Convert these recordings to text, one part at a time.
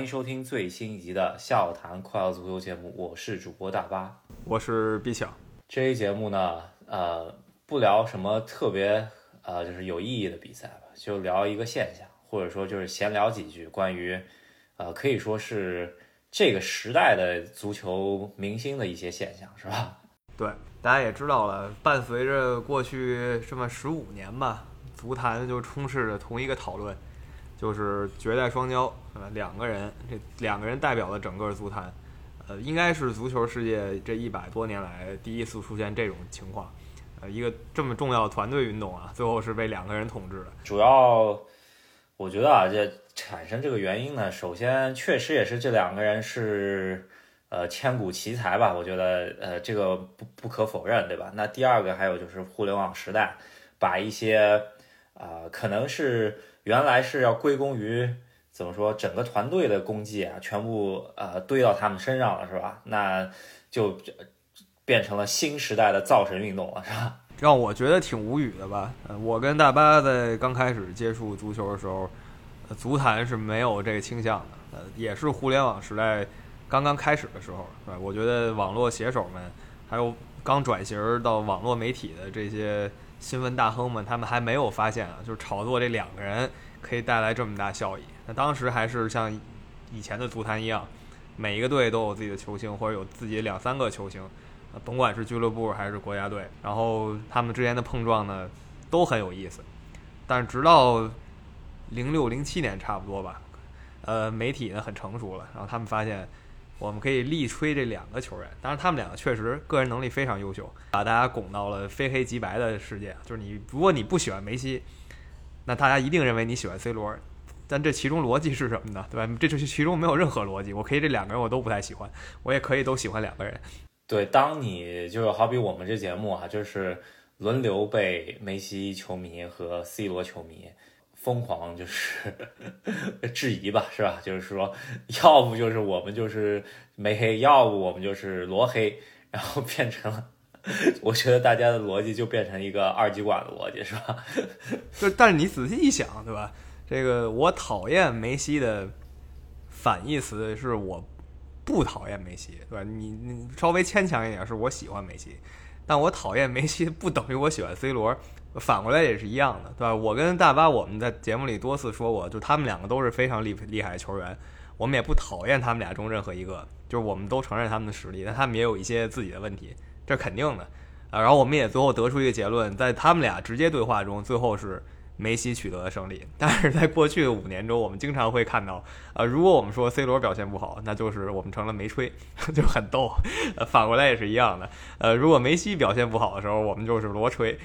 欢迎收听最新一集的《笑谈快乐足球》节目，我是主播大巴，我是毕强。这一节目呢，呃，不聊什么特别呃，就是有意义的比赛吧，就聊一个现象，或者说就是闲聊几句关于，呃，可以说是这个时代的足球明星的一些现象，是吧？对，大家也知道了，伴随着过去这么十五年吧，足坛就充斥着同一个讨论。就是绝代双骄，呃，两个人，这两个人代表了整个足坛，呃，应该是足球世界这一百多年来第一次出现这种情况，呃，一个这么重要团队运动啊，最后是被两个人统治的。主要，我觉得啊，这产生这个原因呢，首先确实也是这两个人是，呃，千古奇才吧，我觉得，呃，这个不不可否认，对吧？那第二个还有就是互联网时代，把一些，啊，可能是。原来是要归功于怎么说整个团队的功绩啊，全部呃堆到他们身上了，是吧？那就变成了新时代的造神运动了，是吧？让我觉得挺无语的吧。我跟大巴在刚开始接触足球的时候，足坛是没有这个倾向的，呃，也是互联网时代刚刚开始的时候，对我觉得网络写手们，还有刚转型到网络媒体的这些。新闻大亨们，他们还没有发现啊，就是炒作这两个人可以带来这么大效益。那当时还是像以前的足坛一样，每一个队都有自己的球星，或者有自己两三个球星，甭管是俱乐部还是国家队，然后他们之间的碰撞呢，都很有意思。但是直到零六零七年差不多吧，呃，媒体呢很成熟了，然后他们发现。我们可以力吹这两个球员，当然他们两个确实个人能力非常优秀，把大家拱到了非黑即白的世界。就是你，如果你不喜欢梅西，那大家一定认为你喜欢 C 罗。但这其中逻辑是什么呢？对吧？这就是其中没有任何逻辑。我可以这两个人我都不太喜欢，我也可以都喜欢两个人。对，当你就好比我们这节目啊，就是轮流被梅西球迷和 C 罗球迷。疯狂就是质疑吧，是吧？就是说，要不就是我们就是没黑，要不我们就是罗黑，然后变成了，我觉得大家的逻辑就变成一个二极管的逻辑，是吧？就但是你仔细一想，对吧？这个我讨厌梅西的反义词是我不讨厌梅西，对吧？你你稍微牵强一点，是我喜欢梅西，但我讨厌梅西不等于我喜欢 C 罗。反过来也是一样的，对吧？我跟大巴我们在节目里多次说过，就他们两个都是非常厉厉害的球员，我们也不讨厌他们俩中任何一个，就是我们都承认他们的实力，但他们也有一些自己的问题，这肯定的啊。然后我们也最后得出一个结论，在他们俩直接对话中，最后是梅西取得了胜利。但是在过去的五年中，我们经常会看到，呃，如果我们说 C 罗表现不好，那就是我们成了梅吹，就很逗。反过来也是一样的，呃，如果梅西表现不好的时候，我们就是罗吹。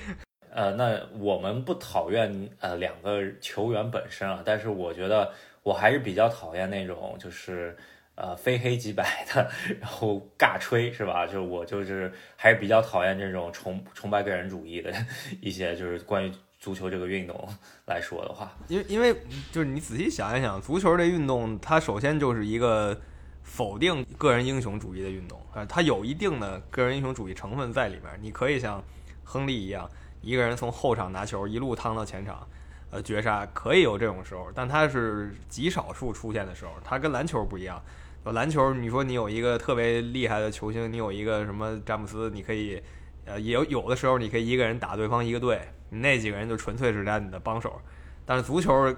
呃，那我们不讨厌呃两个球员本身啊，但是我觉得我还是比较讨厌那种就是呃非黑即白的，然后尬吹是吧？就我就是还是比较讨厌这种崇崇拜个人主义的 一些，就是关于足球这个运动来说的话，因为因为就是你仔细想一想，足球这运动它首先就是一个否定个人英雄主义的运动啊，它有一定的个人英雄主义成分在里面，你可以像亨利一样。一个人从后场拿球一路趟到前场，呃，绝杀可以有这种时候，但他是极少数出现的时候。他跟篮球不一样，篮球你说你有一个特别厉害的球星，你有一个什么詹姆斯，你可以，呃，也有有的时候你可以一个人打对方一个队，那几个人就纯粹是在你的帮手。但是足球，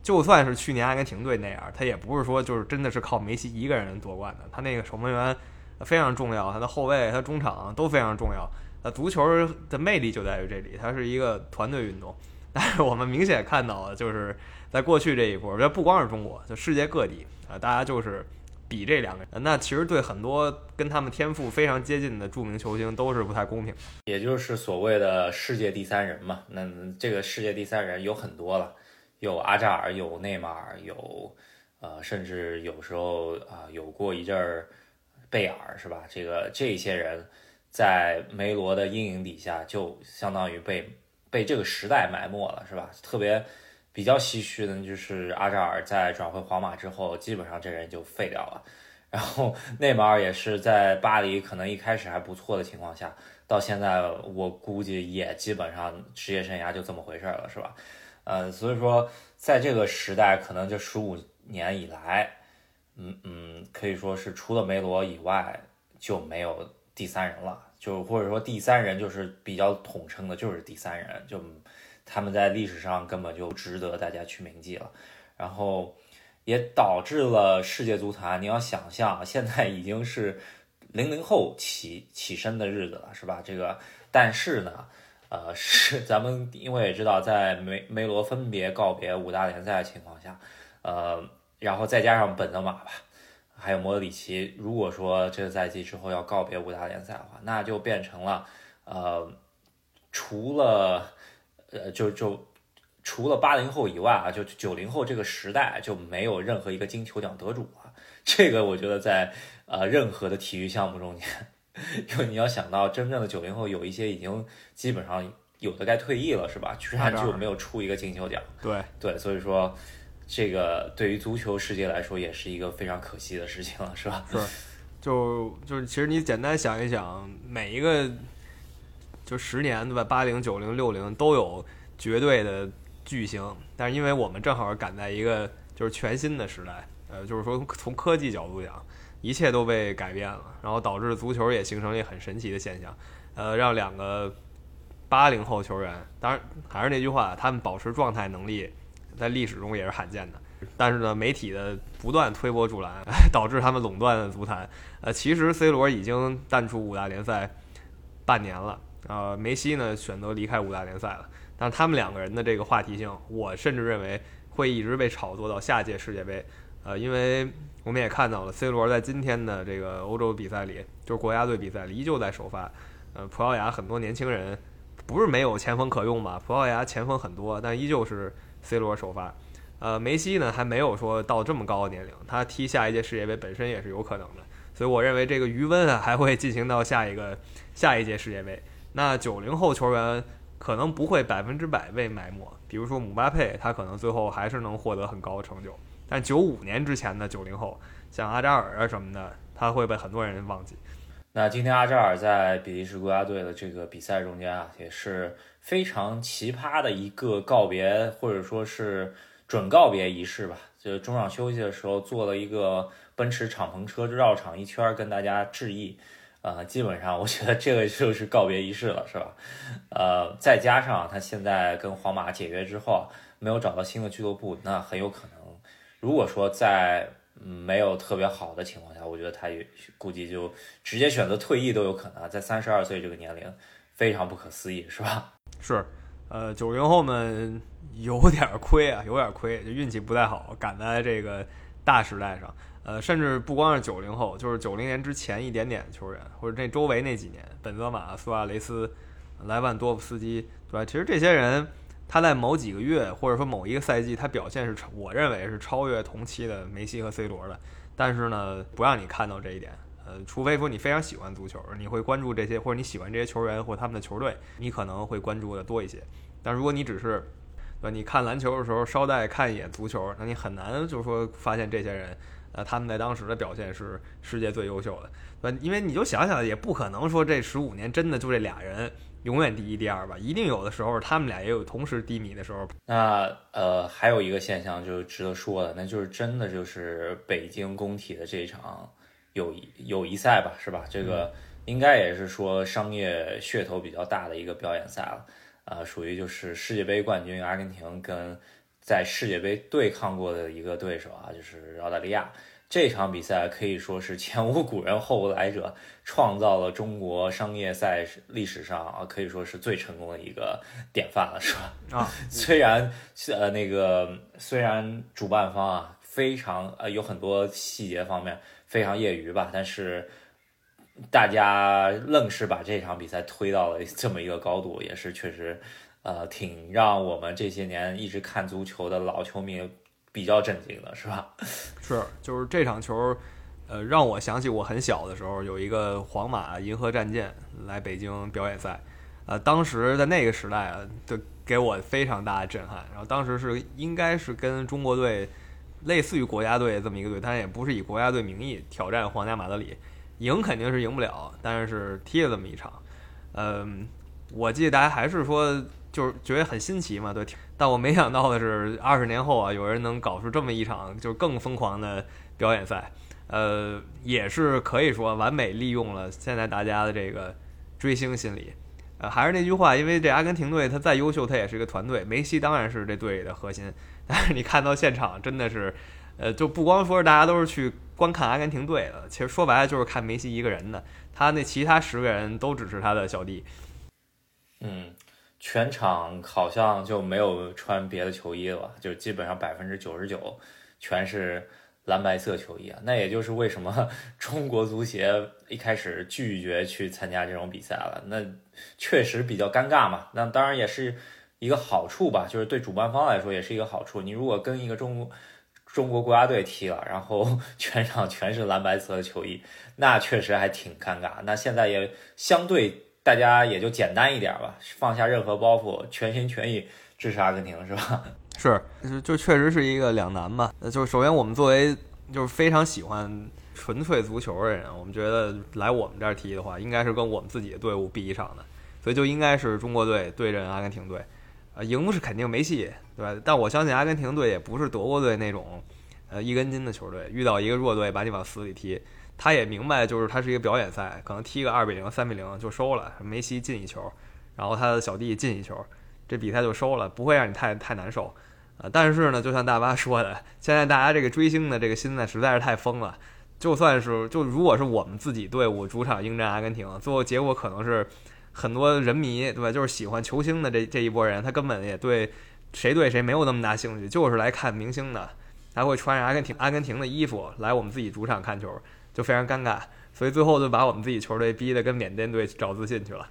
就算是去年阿根廷队那样，他也不是说就是真的是靠梅西一个人夺冠的，他那个守门员非常重要，他的后卫、他中场都非常重要。足球的魅力就在于这里，它是一个团队运动。但是我们明显看到，就是在过去这一波，这不光是中国，就世界各地啊，大家就是比这两个人。那其实对很多跟他们天赋非常接近的著名球星都是不太公平的。也就是所谓的世界第三人嘛。那这个世界第三人有很多了，有阿扎尔，有内马尔，有呃，甚至有时候啊，有过一阵儿贝尔，是吧？这个这些人。在梅罗的阴影底下，就相当于被被这个时代埋没了，是吧？特别比较唏嘘的，就是阿扎尔在转会皇马之后，基本上这人就废掉了。然后内马尔也是在巴黎，可能一开始还不错的情况下，到现在我估计也基本上职业生涯就这么回事了，是吧？呃，所以说在这个时代，可能这十五年以来，嗯嗯，可以说是除了梅罗以外就没有第三人了，就或者说第三人就是比较统称的，就是第三人，就他们在历史上根本就值得大家去铭记了，然后也导致了世界足坛，你要想象现在已经是零零后起起身的日子了，是吧？这个，但是呢，呃，是 咱们因为也知道，在梅梅罗分别告别五大联赛的情况下，呃。然后再加上本泽马吧，还有莫德里奇。如果说这个赛季之后要告别五大联赛的话，那就变成了，呃，除了，呃，就就除了八零后以外啊，就九零后这个时代就没有任何一个金球奖得主了。这个我觉得在呃任何的体育项目中间，因为你要想到真正的九零后有一些已经基本上有的该退役了，是吧？居然就没有出一个金球奖。对对，所以说。这个对于足球世界来说也是一个非常可惜的事情了，是吧？是，就就是其实你简单想一想，每一个就十年对吧？八零、九零、六零都有绝对的巨星，但是因为我们正好赶在一个就是全新的时代，呃，就是说从科技角度讲，一切都被改变了，然后导致足球也形成了一很神奇的现象，呃，让两个八零后球员，当然还是那句话，他们保持状态能力。在历史中也是罕见的，但是呢，媒体的不断推波助澜，导致他们垄断了足坛。呃，其实 C 罗已经淡出五大联赛半年了，呃，梅西呢选择离开五大联赛了。但他们两个人的这个话题性，我甚至认为会一直被炒作到下届世界杯。呃，因为我们也看到了 C 罗在今天的这个欧洲比赛里，就是国家队比赛里依旧在首发。呃，葡萄牙很多年轻人不是没有前锋可用吧？葡萄牙前锋很多，但依旧是。C 罗首发，呃，梅西呢还没有说到这么高的年龄，他踢下一届世界杯本身也是有可能的，所以我认为这个余温啊还会进行到下一个下一届世界杯。那九零后球员可能不会百分之百被埋没，比如说姆巴佩，他可能最后还是能获得很高的成就，但九五年之前的九零后，像阿扎尔啊什么的，他会被很多人忘记。那今天阿扎尔在比利时国家队的这个比赛中间啊，也是。非常奇葩的一个告别，或者说是准告别仪式吧。就中场休息的时候，坐了一个奔驰敞篷车绕场一圈，跟大家致意。呃，基本上我觉得这个就是告别仪式了，是吧？呃，再加上他现在跟皇马解约之后，没有找到新的俱乐部，那很有可能，如果说在嗯没有特别好的情况下，我觉得他也估计就直接选择退役都有可能。在三十二岁这个年龄，非常不可思议，是吧？是，呃，九零后们有点亏啊，有点亏，就运气不太好，赶在这个大时代上。呃，甚至不光是九零后，就是九零年之前一点点球员，或者那周围那几年，本泽马、苏亚雷斯、莱万多夫斯基，对吧？其实这些人，他在某几个月或者说某一个赛季，他表现是，我认为是超越同期的梅西和 C 罗的。但是呢，不让你看到这一点。呃，除非说你非常喜欢足球，你会关注这些，或者你喜欢这些球员或他们的球队，你可能会关注的多一些。但如果你只是，呃，你看篮球的时候捎带看一眼足球，那你很难就是说发现这些人，呃，他们在当时的表现是世界最优秀的，呃因为你就想想，也不可能说这十五年真的就这俩人永远第一第二吧，一定有的时候他们俩也有同时低迷的时候。那呃，还有一个现象就是值得说的，那就是真的就是北京工体的这一场。友谊友谊赛吧，是吧？这个应该也是说商业噱头比较大的一个表演赛了，呃，属于就是世界杯冠军阿根廷跟在世界杯对抗过的一个对手啊，就是澳大利亚。这场比赛可以说是前无古人后无来者，创造了中国商业赛历史上啊可以说是最成功的一个典范了，是吧？啊，虽然呃那个虽然主办方啊非常呃有很多细节方面。非常业余吧，但是大家愣是把这场比赛推到了这么一个高度，也是确实，呃，挺让我们这些年一直看足球的老球迷比较震惊的，是吧？是，就是这场球，呃，让我想起我很小的时候有一个皇马银河战舰来北京表演赛，呃，当时在那个时代啊，就给我非常大的震撼。然后当时是应该是跟中国队。类似于国家队这么一个队，但也不是以国家队名义挑战皇家马德里，赢肯定是赢不了，但是踢了这么一场，嗯，我记得大家还是说就是觉得很新奇嘛，对，但我没想到的是二十年后啊，有人能搞出这么一场就更疯狂的表演赛，呃，也是可以说完美利用了现在大家的这个追星心理。呃，还是那句话，因为这阿根廷队他再优秀，他也是一个团队，梅西当然是这队里的核心。但是你看到现场，真的是，呃，就不光说是大家都是去观看阿根廷队的，其实说白了就是看梅西一个人的，他那其他十个人都只是他的小弟。嗯，全场好像就没有穿别的球衣了，就基本上百分之九十九全是蓝白色球衣啊。那也就是为什么 中国足协一开始拒绝去参加这种比赛了。那确实比较尴尬嘛。那当然也是一个好处吧，就是对主办方来说也是一个好处。你如果跟一个中中国国家队踢了，然后 全场全是蓝白色的球衣，那确实还挺尴尬。那现在也相对。大家也就简单一点吧，放下任何包袱，全心全意支持阿根廷，是吧？是，就确实是一个两难吧。就是首先我们作为就是非常喜欢纯粹足球的人，我们觉得来我们这儿踢的话，应该是跟我们自己的队伍比一场的，所以就应该是中国队对阵阿根廷队，啊，赢是肯定没戏，对吧？但我相信阿根廷队也不是德国队那种，呃，一根筋的球队，遇到一个弱队把你往死里踢。他也明白，就是他是一个表演赛，可能踢个二比零、三比零就收了。梅西进一球，然后他的小弟进一球，这比赛就收了，不会让你太太难受。呃，但是呢，就像大巴说的，现在大家这个追星的这个心呢，实在是太疯了。就算是就如果是我们自己队伍主场应战阿根廷，最后结果可能是很多人迷对吧？就是喜欢球星的这这一波人，他根本也对谁对谁没有那么大兴趣，就是来看明星的。他会穿着阿根廷阿根廷的衣服来我们自己主场看球。就非常尴尬，所以最后就把我们自己球队逼得跟缅甸队找自信去了。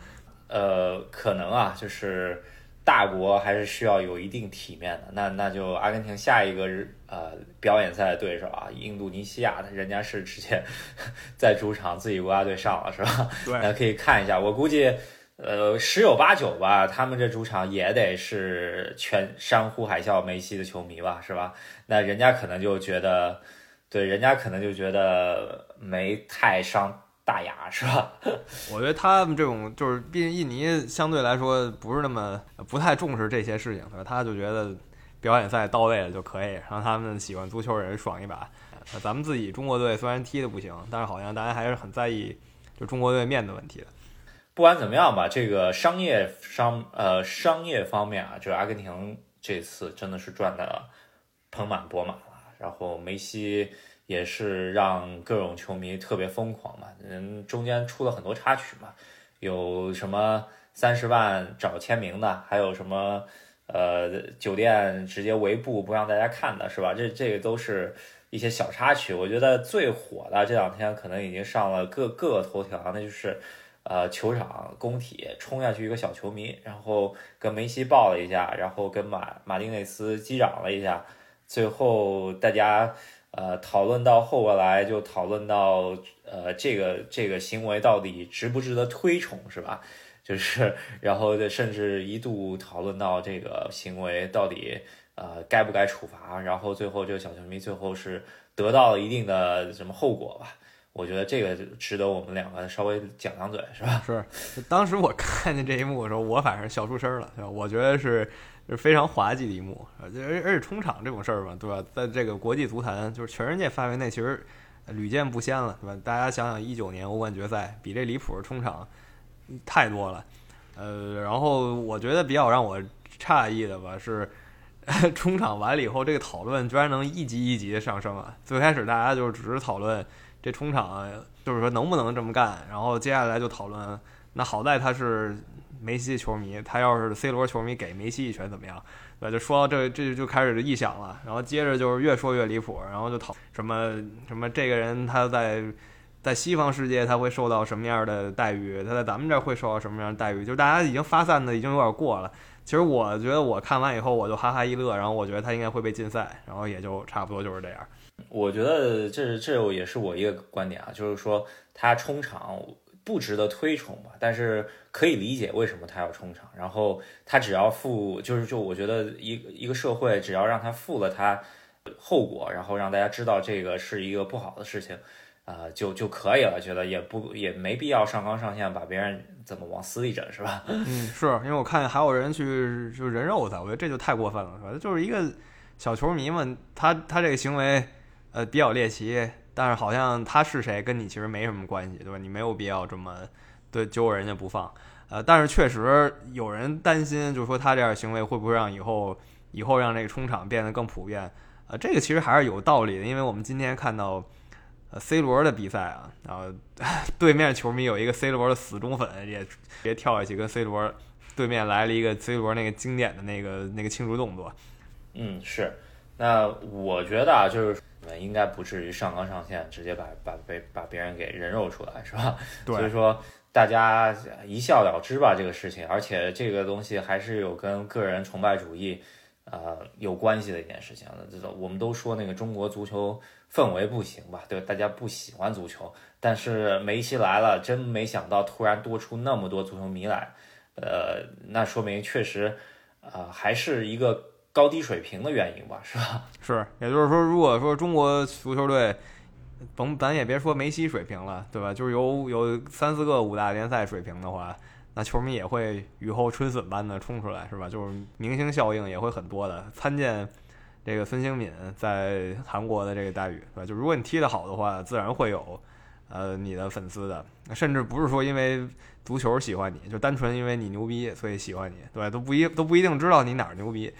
呃，可能啊，就是大国还是需要有一定体面的。那那就阿根廷下一个呃表演赛的对手啊，印度尼西亚的，人家是直接 在主场自己国家队上了，是吧？对，那可以看一下。我估计呃十有八九吧，他们这主场也得是全山呼海啸梅西的球迷吧，是吧？那人家可能就觉得。对，人家可能就觉得没太伤大雅，是吧？我觉得他们这种就是，毕竟印尼相对来说不是那么不太重视这些事情，他就觉得表演赛到位了就可以，让他们喜欢足球人爽一把。咱们自己中国队虽然踢的不行，但是好像大家还是很在意就中国队面的问题的。不管怎么样吧，这个商业商呃商业方面啊，就是阿根廷这次真的是赚的盆满钵满了。然后梅西也是让各种球迷特别疯狂嘛，嗯，中间出了很多插曲嘛，有什么三十万找签名的，还有什么呃酒店直接围布不让大家看的，是吧？这这个都是一些小插曲。我觉得最火的这两天可能已经上了各各个头条，那就是呃球场工体冲下去一个小球迷，然后跟梅西抱了一下，然后跟马马丁内斯击掌了一下。最后，大家呃讨论到后来，就讨论到呃这个这个行为到底值不值得推崇，是吧？就是然后甚至一度讨论到这个行为到底呃该不该处罚，然后最后这个小球迷最后是得到了一定的什么后果吧？我觉得这个值得我们两个稍微讲两嘴，是吧？是，当时我看见这一幕的时候，我反正笑出声了，对吧？我觉得是。是非常滑稽的一幕，而而且冲场这种事儿嘛，对吧？在这个国际足坛，就是全世界范围内，其实屡见不鲜了，对吧？大家想想，一九年欧冠决赛比这离谱的冲场太多了，呃，然后我觉得比较让我诧异的吧，是 冲场完了以后，这个讨论居然能一级一级的上升啊！最开始大家就只是讨论这冲场，就是说能不能这么干，然后接下来就讨论，那好在他是。梅西球迷，他要是 C 罗球迷，给梅西一拳怎么样？对，就说到这，这就开始臆想了。然后接着就是越说越离谱，然后就讨什么什么这个人他在在西方世界他会受到什么样的待遇，他在咱们这儿会受到什么样的待遇？就是大家已经发散的已经有点过了。其实我觉得我看完以后我就哈哈一乐，然后我觉得他应该会被禁赛，然后也就差不多就是这样。我觉得这这也是我一个观点啊，就是说他冲场。不值得推崇吧，但是可以理解为什么他要冲场。然后他只要负，就是就我觉得一一个社会只要让他负了他后果，然后让大家知道这个是一个不好的事情，啊，就就可以了。觉得也不也没必要上纲上线把别人怎么往死里整，是吧？嗯，是因为我看见还有人去就人肉他，我觉得这就太过分了，是吧？就是一个小球迷们，他他这个行为。呃比较猎奇，但是好像他是谁跟你其实没什么关系，对吧？你没有必要这么对揪人家不放。呃，但是确实有人担心，就是说他这样行为会不会让以后以后让这个冲场变得更普遍？呃，这个其实还是有道理的，因为我们今天看到呃 C 罗的比赛啊，然后对面球迷有一个 C 罗的死忠粉也也跳下去跟 C 罗对面来了一个 C 罗那个经典的那个那个庆祝动作。嗯，是。那我觉得啊，就是们应该不至于上纲上线，直接把把被把别人给人肉出来，是吧？对。所以说。大家一笑了之吧，这个事情，而且这个东西还是有跟个人崇拜主义，呃，有关系的一件事情。这种我们都说那个中国足球氛围不行吧，对，大家不喜欢足球。但是梅西来了，真没想到突然多出那么多足球迷来，呃，那说明确实，呃，还是一个高低水平的原因吧，是吧？是，也就是说，如果说中国足球队。甭，咱也别说梅西水平了，对吧？就是有有三四个五大联赛水平的话，那球迷也会雨后春笋般的冲出来，是吧？就是明星效应也会很多的。参见这个孙兴敏在韩国的这个待遇，对吧？就如果你踢得好的话，自然会有呃你的粉丝的，甚至不是说因为足球喜欢你，就单纯因为你牛逼所以喜欢你，对？都不一都不一定知道你哪儿牛逼。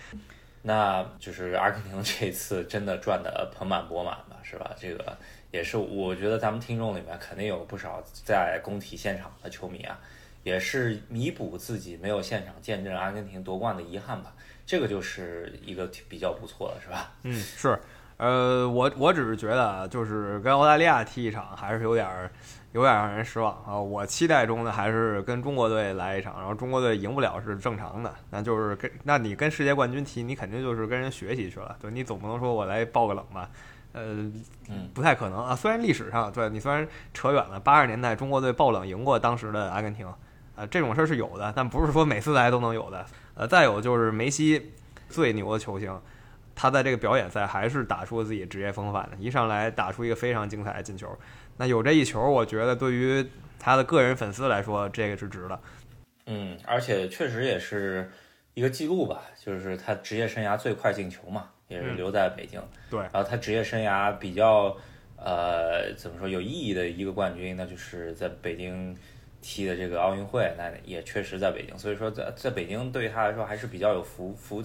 那就是阿根廷这次真的赚得盆满钵满吧，是吧？这个。也是，我觉得咱们听众里面肯定有不少在工体现场的球迷啊，也是弥补自己没有现场见证阿根廷夺冠的遗憾吧。这个就是一个比较不错的，是吧？嗯，是。呃，我我只是觉得啊，就是跟澳大利亚踢一场还是有点儿有点让人失望啊。我期待中的还是跟中国队来一场，然后中国队赢不了是正常的。那就是跟那你跟世界冠军踢，你肯定就是跟人学习去了，对，你总不能说我来爆个冷吧。呃，不太可能啊。虽然历史上，对你虽然扯远了，八十年代中国队爆冷赢过当时的阿根廷，啊，这种事儿是有的，但不是说每次来都能有的。呃，再有就是梅西最牛的球星，他在这个表演赛还是打出了自己职业风范的，一上来打出一个非常精彩的进球。那有这一球，我觉得对于他的个人粉丝来说，这个是值的。嗯，而且确实也是一个记录吧，就是他职业生涯最快进球嘛。也是留在北京，对。然后他职业生涯比较，呃，怎么说有意义的一个冠军，那就是在北京踢的这个奥运会，那也确实在北京。所以说，在在北京对于他来说还是比较有福福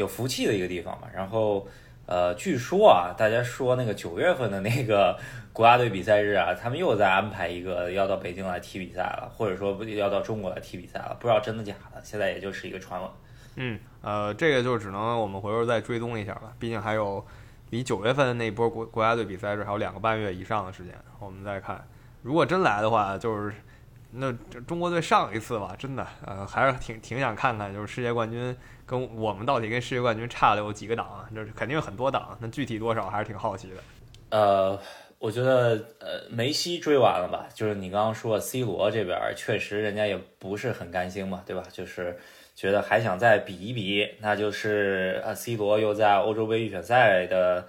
有福气的一个地方嘛。然后，呃，据说啊，大家说那个九月份的那个国家队比赛日啊，他们又在安排一个要到北京来踢比赛了，或者说要到中国来踢比赛了，不知道真的假的。现在也就是一个传闻。嗯，呃，这个就只能我们回头再追踪一下了。毕竟还有离九月份的那波国国家队比赛日还有两个半月以上的时间，我们再看。如果真来的话，就是那中国队上一次吧，真的，呃，还是挺挺想看看，就是世界冠军跟我们到底跟世界冠军差了有几个档？就是肯定有很多档，那具体多少还是挺好奇的。呃，我觉得呃，梅西追完了吧？就是你刚刚说 C 罗这边确实人家也不是很甘心嘛，对吧？就是。觉得还想再比一比，那就是呃，C 罗又在欧洲杯预选赛的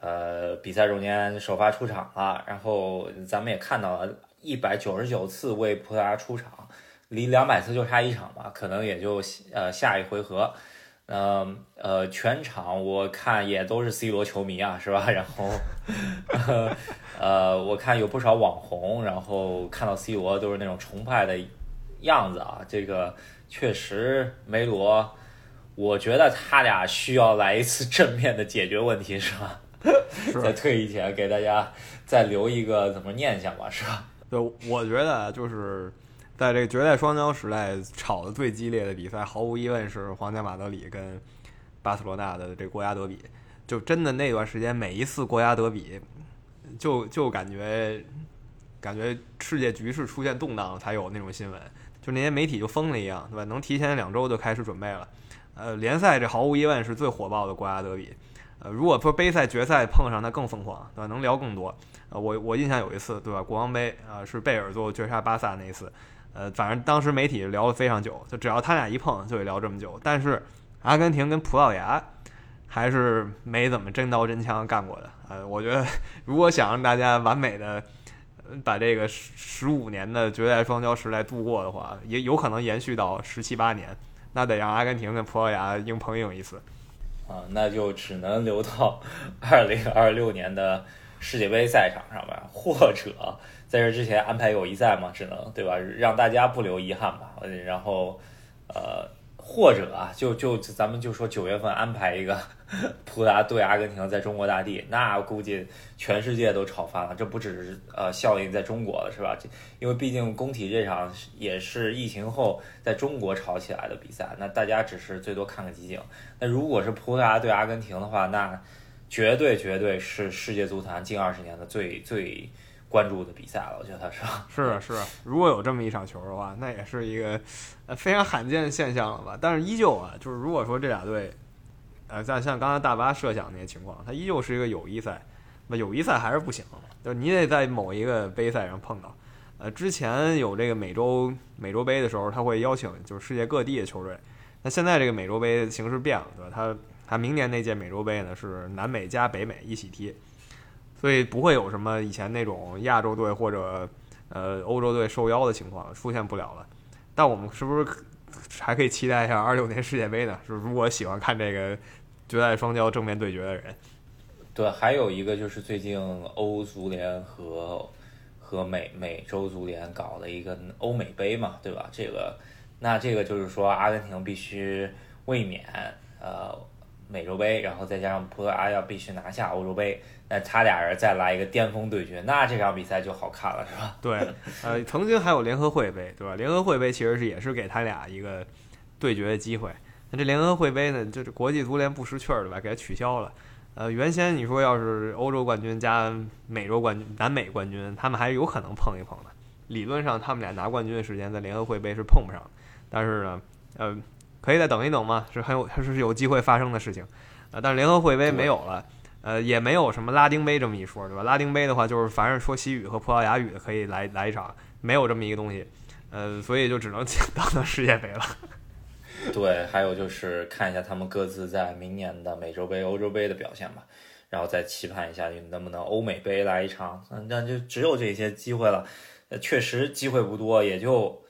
呃比赛中间首发出场了。然后咱们也看到了，一百九十九次为葡萄牙出场，离两百次就差一场吧，可能也就呃下一回合。嗯呃，全场我看也都是 C 罗球迷啊，是吧？然后呃，我看有不少网红，然后看到 C 罗都是那种崇拜的样子啊，这个。确实，梅罗，我觉得他俩需要来一次正面的解决问题，是吧？再退役前，给大家再留一个怎么念想吧，是吧？对，我觉得就是在这个绝代双骄时代，吵得最激烈的比赛，毫无疑问是皇家马德里跟巴塞罗那的这国家德比。就真的那段时间，每一次国家德比，就就感觉感觉世界局势出现动荡才有那种新闻。就那些媒体就疯了一样，对吧？能提前两周就开始准备了。呃，联赛这毫无疑问是最火爆的国家德比。呃，如果说杯赛决赛碰上，那更疯狂，对吧？能聊更多。呃，我我印象有一次，对吧？国王杯啊，是贝尔做绝杀巴萨那一次。呃，反正当时媒体聊了非常久，就只要他俩一碰，就得聊这么久。但是阿根廷跟葡萄牙还是没怎么真刀真枪干过的。呃，我觉得如果想让大家完美的。把这个十十五年的绝代双骄时代度过的话，也有可能延续到十七八年，那得让阿根廷跟葡萄牙硬碰硬一次。啊，那就只能留到二零二六年的世界杯赛场上面，或者在这之前安排友谊赛嘛，只能对吧？让大家不留遗憾吧。然后，呃。或者啊，就就咱们就说九月份安排一个 葡萄牙对阿根廷在中国大地，那估计全世界都炒翻了。这不只是呃效应在中国了，是吧？这因为毕竟工体这场也是疫情后在中国炒起来的比赛，那大家只是最多看个集锦。那如果是葡萄牙对阿根廷的话，那绝对绝对是世界足坛近二十年的最最。关注的比赛了，我觉得是 吧？是是，如果有这么一场球的话，那也是一个呃非常罕见的现象了吧？但是依旧啊，就是如果说这俩队，呃，在像刚才大巴设想那些情况，它依旧是一个友谊赛，那友谊赛还是不行，就是你得在某一个杯赛上碰到。呃，之前有这个美洲美洲杯的时候，他会邀请就是世界各地的球队。那现在这个美洲杯形式变了，对吧？他他明年那届美洲杯呢是南美加北美一起踢。所以不会有什么以前那种亚洲队或者呃欧洲队受邀的情况出现不了了。但我们是不是还可以期待一下二六年世界杯呢？就是如果喜欢看这个绝代双骄正面对决的人，对，还有一个就是最近欧足联和和美美洲足联搞了一个欧美杯嘛，对吧？这个那这个就是说阿根廷必须卫冕呃美洲杯，然后再加上葡萄牙要必须拿下欧洲杯。那他俩人再来一个巅峰对决，那这场比赛就好看了，是吧？对，呃，曾经还有联合会杯，对吧？联合会杯其实是也是给他俩一个对决的机会。那这联合会杯呢，就是国际足联不识趣儿，对吧？给它取消了。呃，原先你说要是欧洲冠军加美洲冠军、南美冠军，他们还有可能碰一碰的。理论上，他们俩拿冠军的时间在联合会杯是碰不上。但是呢，呃，可以再等一等嘛，是很有，它是有机会发生的事情。呃，但是联合会杯没有了。呃，也没有什么拉丁杯这么一说，对吧？拉丁杯的话，就是凡是说西语和葡萄牙语的可以来来一场，没有这么一个东西，呃，所以就只能 当当世界杯了。对，还有就是看一下他们各自在明年的美洲杯、欧洲杯的表现吧，然后再期盼一下能不能欧美杯来一场，嗯那就只有这些机会了。呃，确实机会不多，也就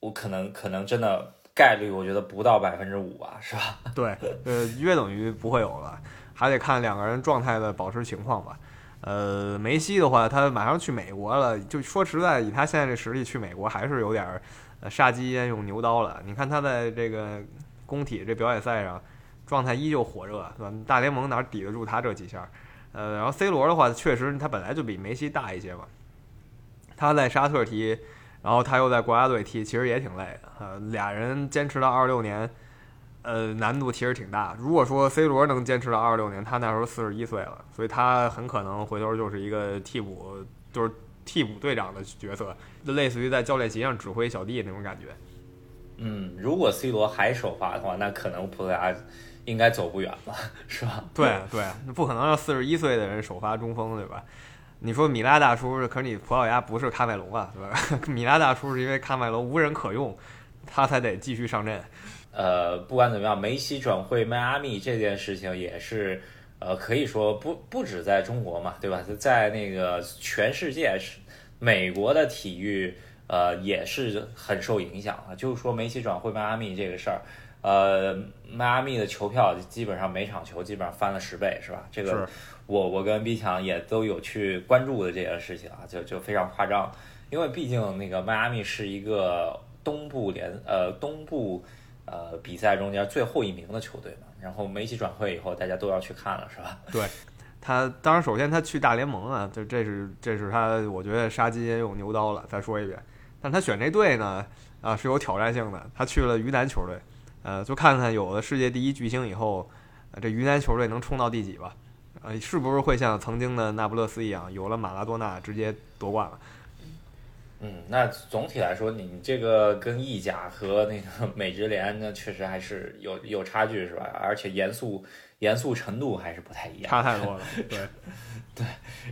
我可能可能真的概率，我觉得不到百分之五吧，是吧？对，呃，约等于不会有了。还得看两个人状态的保持情况吧。呃，梅西的话，他马上去美国了。就说实在，以他现在这实力去美国，还是有点儿呃杀鸡焉用牛刀了。你看他在这个工体这表演赛上，状态依旧火热，是吧？大联盟哪抵得住他这几下？呃，然后 C 罗的话，确实他本来就比梅西大一些嘛。他在沙特踢，然后他又在国家队踢，其实也挺累的。呃，俩人坚持到二六年。呃，难度其实挺大。如果说 C 罗能坚持到二六年，他那时候四十一岁了，所以他很可能回头就是一个替补，就是替补队长的角色，就类似于在教练席上指挥小弟那种感觉。嗯，如果 C 罗还首发的话，那可能葡萄牙应该走不远了，是吧？对对，那不可能让四十一岁的人首发中锋，对吧？你说米拉大叔，可是你葡萄牙不是喀麦隆啊，对吧？米拉大叔是因为喀麦隆无人可用，他才得继续上阵。呃，不管怎么样，梅西转会迈阿密这件事情也是，呃，可以说不不止在中国嘛，对吧？在那个全世界是美国的体育，呃，也是很受影响的。就是说梅西转会迈阿密这个事儿，呃，迈阿密的球票基本上每场球基本上翻了十倍，是吧？这个我我跟毕强也都有去关注的这件事情啊，就就非常夸张，因为毕竟那个迈阿密是一个东部联呃东部。呃，比赛中间最后一名的球队嘛，然后梅西转会以后，大家都要去看了，是吧？对，他当然首先他去大联盟啊，这这是这是他，我觉得杀鸡焉用牛刀了。再说一遍，但他选这队呢，啊是有挑战性的。他去了鱼腩球队，呃，就看看有了世界第一巨星以后，这鱼腩球队能冲到第几吧？呃，是不是会像曾经的那不勒斯一样，有了马拉多纳直接夺冠了？嗯，那总体来说，你这个跟意甲和那个 美职联，那确实还是有有差距，是吧？而且严肃严肃程度还是不太一样，差太多了。对 对，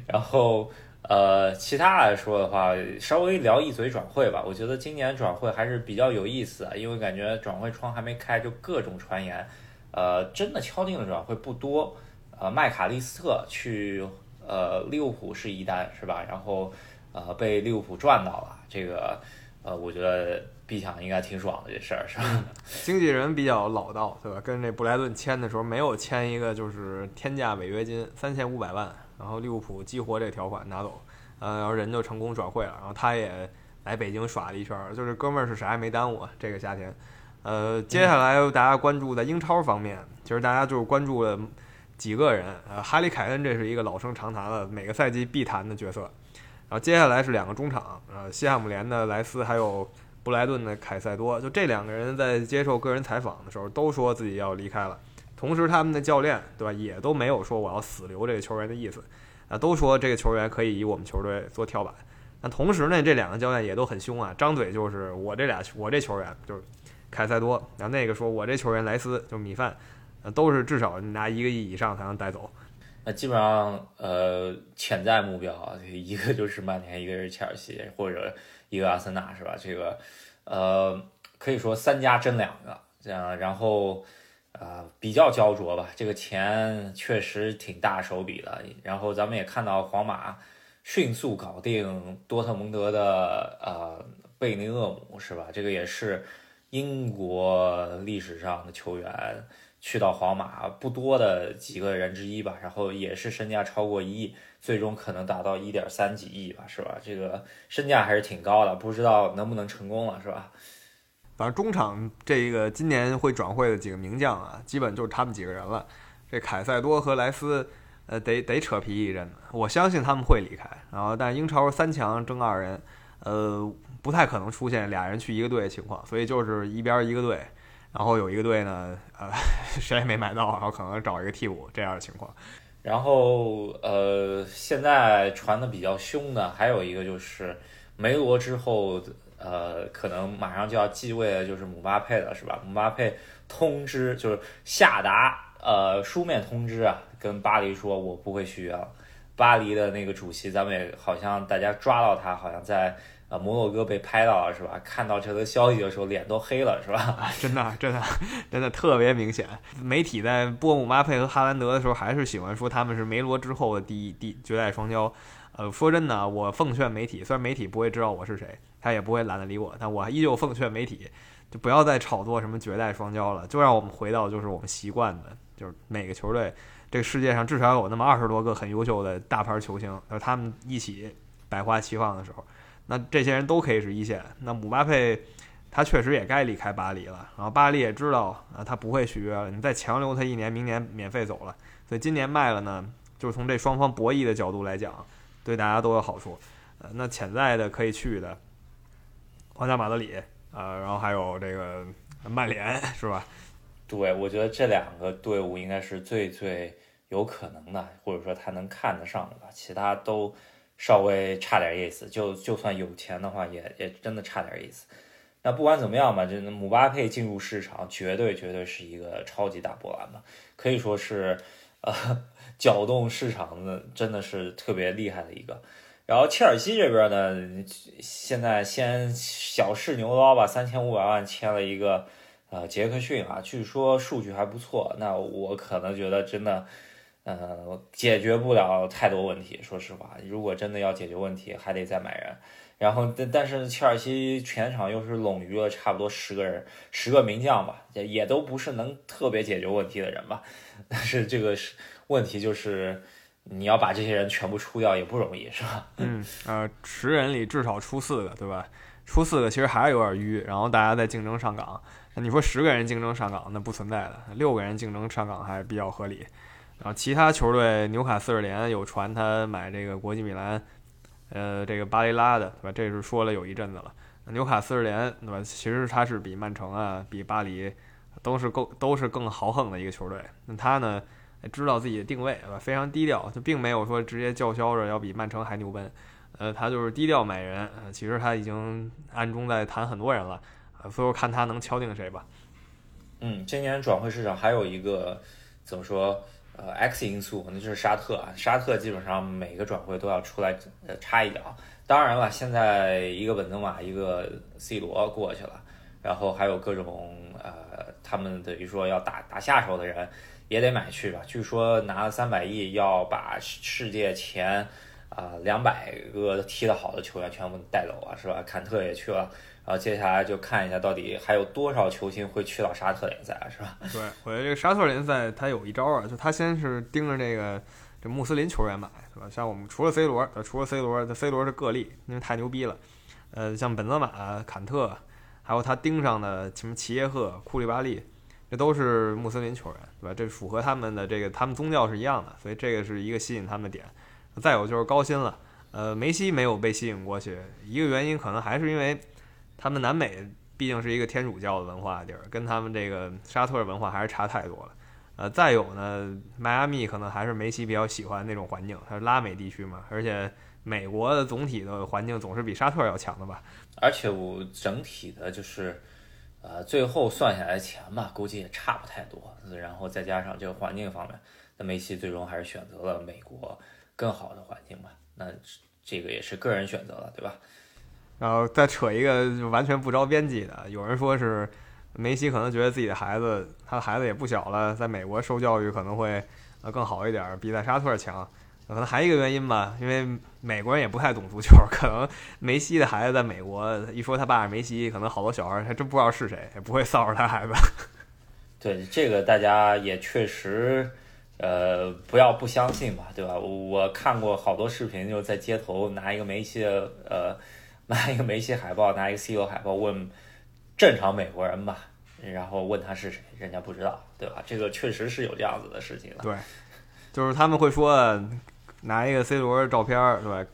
然后呃，其他来说的话，稍微聊一嘴转会吧。我觉得今年转会还是比较有意思啊，因为感觉转会窗还没开，就各种传言。呃，真的敲定的转会不多。呃，麦卡利斯特去呃利物浦是一单，是吧？然后。呃，被利物浦赚到了，这个，呃，我觉得毕强应该挺爽的这事儿是吧？经纪人比较老道，对吧？跟这布莱顿签的时候没有签一个就是天价违约金三千五百万，然后利物浦激活这条款拿走，呃，然后人就成功转会了，然后他也来北京耍了一圈儿，就是哥们儿是啥也没耽误这个夏天。呃，接下来大家关注在英超方面，其实大家就是关注了几个人，呃，哈里凯恩这是一个老生常谈了，每个赛季必谈的角色。然后接下来是两个中场，呃，西汉姆联的莱斯还有布莱顿的凯塞多，就这两个人在接受个人采访的时候都说自己要离开了，同时他们的教练对吧也都没有说我要死留这个球员的意思，啊，都说这个球员可以以我们球队做跳板。那同时呢，这两个教练也都很凶啊，张嘴就是我这俩我这球员就是。凯塞多，然后那个说，我这球员莱斯就米饭，都是至少拿一个亿以上才能带走。那基本上，呃，潜在目标啊，一个就是曼联，一个是切尔西，或者一个阿森纳，是吧？这个，呃，可以说三家争两个，这样，然后，呃，比较焦灼吧。这个钱确实挺大手笔的。然后咱们也看到皇马迅速搞定多特蒙德的呃贝内厄姆，是吧？这个也是。英国历史上的球员去到皇马不多的几个人之一吧，然后也是身价超过一亿，最终可能达到一点三几亿吧，是吧？这个身价还是挺高的，不知道能不能成功了，是吧？反正中场这个今年会转会的几个名将啊，基本就是他们几个人了。这凯塞多和莱斯，呃，得得扯皮一阵子，我相信他们会离开。然后，但英超三强争二人，呃。不太可能出现俩人去一个队的情况，所以就是一边一个队，然后有一个队呢，呃，谁也没买到，然后可能找一个替补这样的情况。然后呃，现在传的比较凶的还有一个就是梅罗之后，呃，可能马上就要继位的就是姆巴佩了，是吧？姆巴佩通知就是下达呃书面通知啊，跟巴黎说我不会续约了。巴黎的那个主席，咱们也好像大家抓到他，好像在。啊，摩洛哥被拍到了是吧？看到这则消息的时候，脸都黑了是吧？真的，真的，真的特别明显。媒体在播姆巴佩和哈兰德的时候，还是喜欢说他们是梅罗之后的第一第绝代双骄。呃，说真的，我奉劝媒体，虽然媒体不会知道我是谁，他也不会懒得理我，但我依旧奉劝媒体，就不要再炒作什么绝代双骄了，就让我们回到就是我们习惯的，就是每个球队，这个世界上至少有那么二十多个很优秀的大牌球星，就是他们一起百花齐放的时候。那这些人都可以是一线。那姆巴佩，他确实也该离开巴黎了。然后巴黎也知道啊，他不会续约了。你再强留他一年，明年免费走了。所以今年卖了呢，就是从这双方博弈的角度来讲，对大家都有好处。呃，那潜在的可以去的，皇家马德里啊，然后还有这个 曼联，是吧？对，我觉得这两个队伍应该是最最有可能的，或者说他能看得上的吧。其他都。稍微差点意思，就就算有钱的话，也也真的差点意思。那不管怎么样吧，这姆巴佩进入市场，绝对绝对是一个超级大波澜吧，可以说是呃搅动市场的，真的是特别厉害的一个。然后切尔西这边呢，现在先小试牛刀吧，三千五百万签了一个呃杰克逊啊，据说数据还不错。那我可能觉得真的。呃，解决不了太多问题。说实话，如果真的要解决问题，还得再买人。然后，但但是切尔西全场又是拢余了差不多十个人，十个名将吧，也也都不是能特别解决问题的人吧。但是这个是问题，就是你要把这些人全部出掉也不容易，是吧？嗯，呃，十人里至少出四个，对吧？出四个其实还是有点淤。然后大家在竞争上岗，你说十个人竞争上岗那不存在的，六个人竞争上岗还比较合理。其他球队，纽卡斯尔联有传他买这个国际米兰，呃，这个巴雷拉的，对吧？这是说了有一阵子了。纽卡斯尔联，对吧？其实他是比曼城啊，比巴黎都是更都是更豪横的一个球队。那他呢，知道自己的定位，对吧？非常低调，就并没有说直接叫嚣着要比曼城还牛奔。呃，他就是低调买人。其实他已经暗中在谈很多人了。啊，所以我看他能敲定谁吧。嗯，今年转会市场还有一个怎么说？呃，X 因素那就是沙特啊，沙特基本上每个转会都要出来呃插一脚。当然了，现在一个本泽马，一个 C 罗过去了，然后还有各种呃，他们等于说要打打下手的人也得买去吧。据说拿了三百亿要把世界前啊两百个踢得好的球员全部带走啊，是吧？坎特也去了，然后接下来就看一下到底还有多少球星会去到沙特联赛，是吧？对，我觉得这个沙特联赛他有一招啊，就他先是盯着这个这穆斯林球员买，对吧？像我们除了 C 罗，除了 C 罗，这 C 罗是个例，因为太牛逼了。呃，像本泽马、坎特，还有他盯上的什么齐耶赫、库利巴利。这都是穆斯林球员，对吧？这符合他们的这个，他们宗教是一样的，所以这个是一个吸引他们的点。再有就是高薪了，呃，梅西没有被吸引过去，一个原因可能还是因为他们南美毕竟是一个天主教的文化地儿，跟他们这个沙特文化还是差太多了。呃，再有呢，迈阿密可能还是梅西比较喜欢那种环境，它是拉美地区嘛，而且美国的总体的环境总是比沙特要强的吧。而且我整体的就是。呃，最后算下来钱吧，估计也差不太多。然后再加上这个环境方面，那梅西最终还是选择了美国更好的环境吧。那这个也是个人选择了，对吧？然后再扯一个完全不着边际的，有人说是梅西可能觉得自己的孩子，他的孩子也不小了，在美国受教育可能会呃更好一点，比在沙特强。可能还一个原因吧，因为美国人也不太懂足球，可能梅西的孩子在美国一说他爸是梅西，可能好多小孩还真不知道是谁，也不会骚扰他孩子。对这个大家也确实，呃，不要不相信吧，对吧？我看过好多视频，就在街头拿一个梅西的，呃，拿一个梅西海报，拿一个 C 罗海报，问正常美国人吧，然后问他是谁，人家不知道，对吧？这个确实是有这样子的事情的。对，就是他们会说。拿一个 C 罗的照片儿，对吧？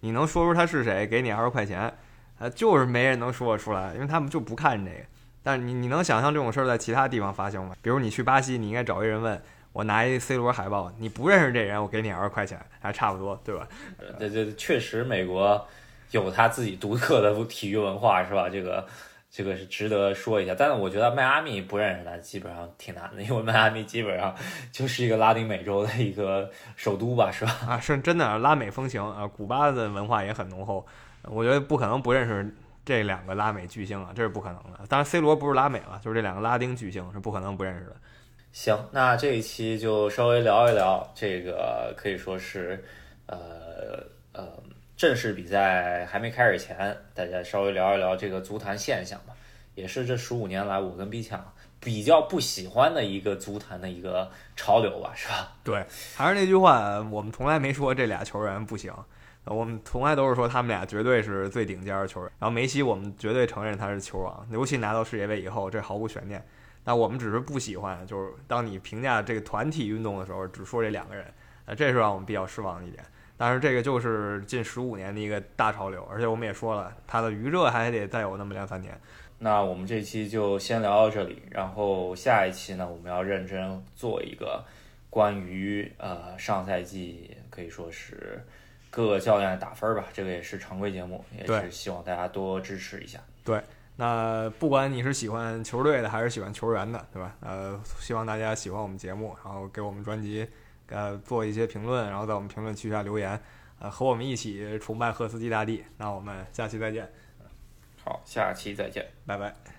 你能说出他是谁？给你二十块钱，呃，就是没人能说得出来，因为他们就不看这个。但是你你能想象这种事儿在其他地方发生吗？比如你去巴西，你应该找一人问我拿一 C 罗海报，你不认识这人，我给你二十块钱，还差不多，对吧？对对，确实美国有他自己独特的体育文化，是吧？这个。这个是值得说一下，但是我觉得迈阿密不认识他基本上挺难的，因为迈阿密基本上就是一个拉丁美洲的一个首都吧，是吧？啊，是真的拉美风情啊，古巴的文化也很浓厚，我觉得不可能不认识这两个拉美巨星啊，这是不可能的。当然，C 罗不是拉美了，就是这两个拉丁巨星是不可能不认识的。行，那这一期就稍微聊一聊这个，可以说是呃呃。正式比赛还没开始前，大家稍微聊一聊这个足坛现象吧，也是这十五年来我跟 B 强比较不喜欢的一个足坛的一个潮流吧，是吧？对，还是那句话，我们从来没说这俩球员不行，我们从来都是说他们俩绝对是最顶尖的球员。然后梅西，我们绝对承认他是球王，尤其拿到世界杯以后，这毫无悬念。但我们只是不喜欢，就是当你评价这个团体运动的时候，只说这两个人，那，这是让我们比较失望的一点。但是这个就是近十五年的一个大潮流，而且我们也说了，它的余热还得再有那么两三年。那我们这期就先聊到这里，然后下一期呢，我们要认真做一个关于呃上赛季可以说是各个教练打分吧，这个也是常规节目，也是希望大家多支持一下。对，那不管你是喜欢球队的还是喜欢球员的，对吧？呃，希望大家喜欢我们节目，然后给我们专辑。呃，做一些评论，然后在我们评论区下留言，呃，和我们一起崇拜赫斯基大帝。那我们下期再见。好，下期再见，拜拜。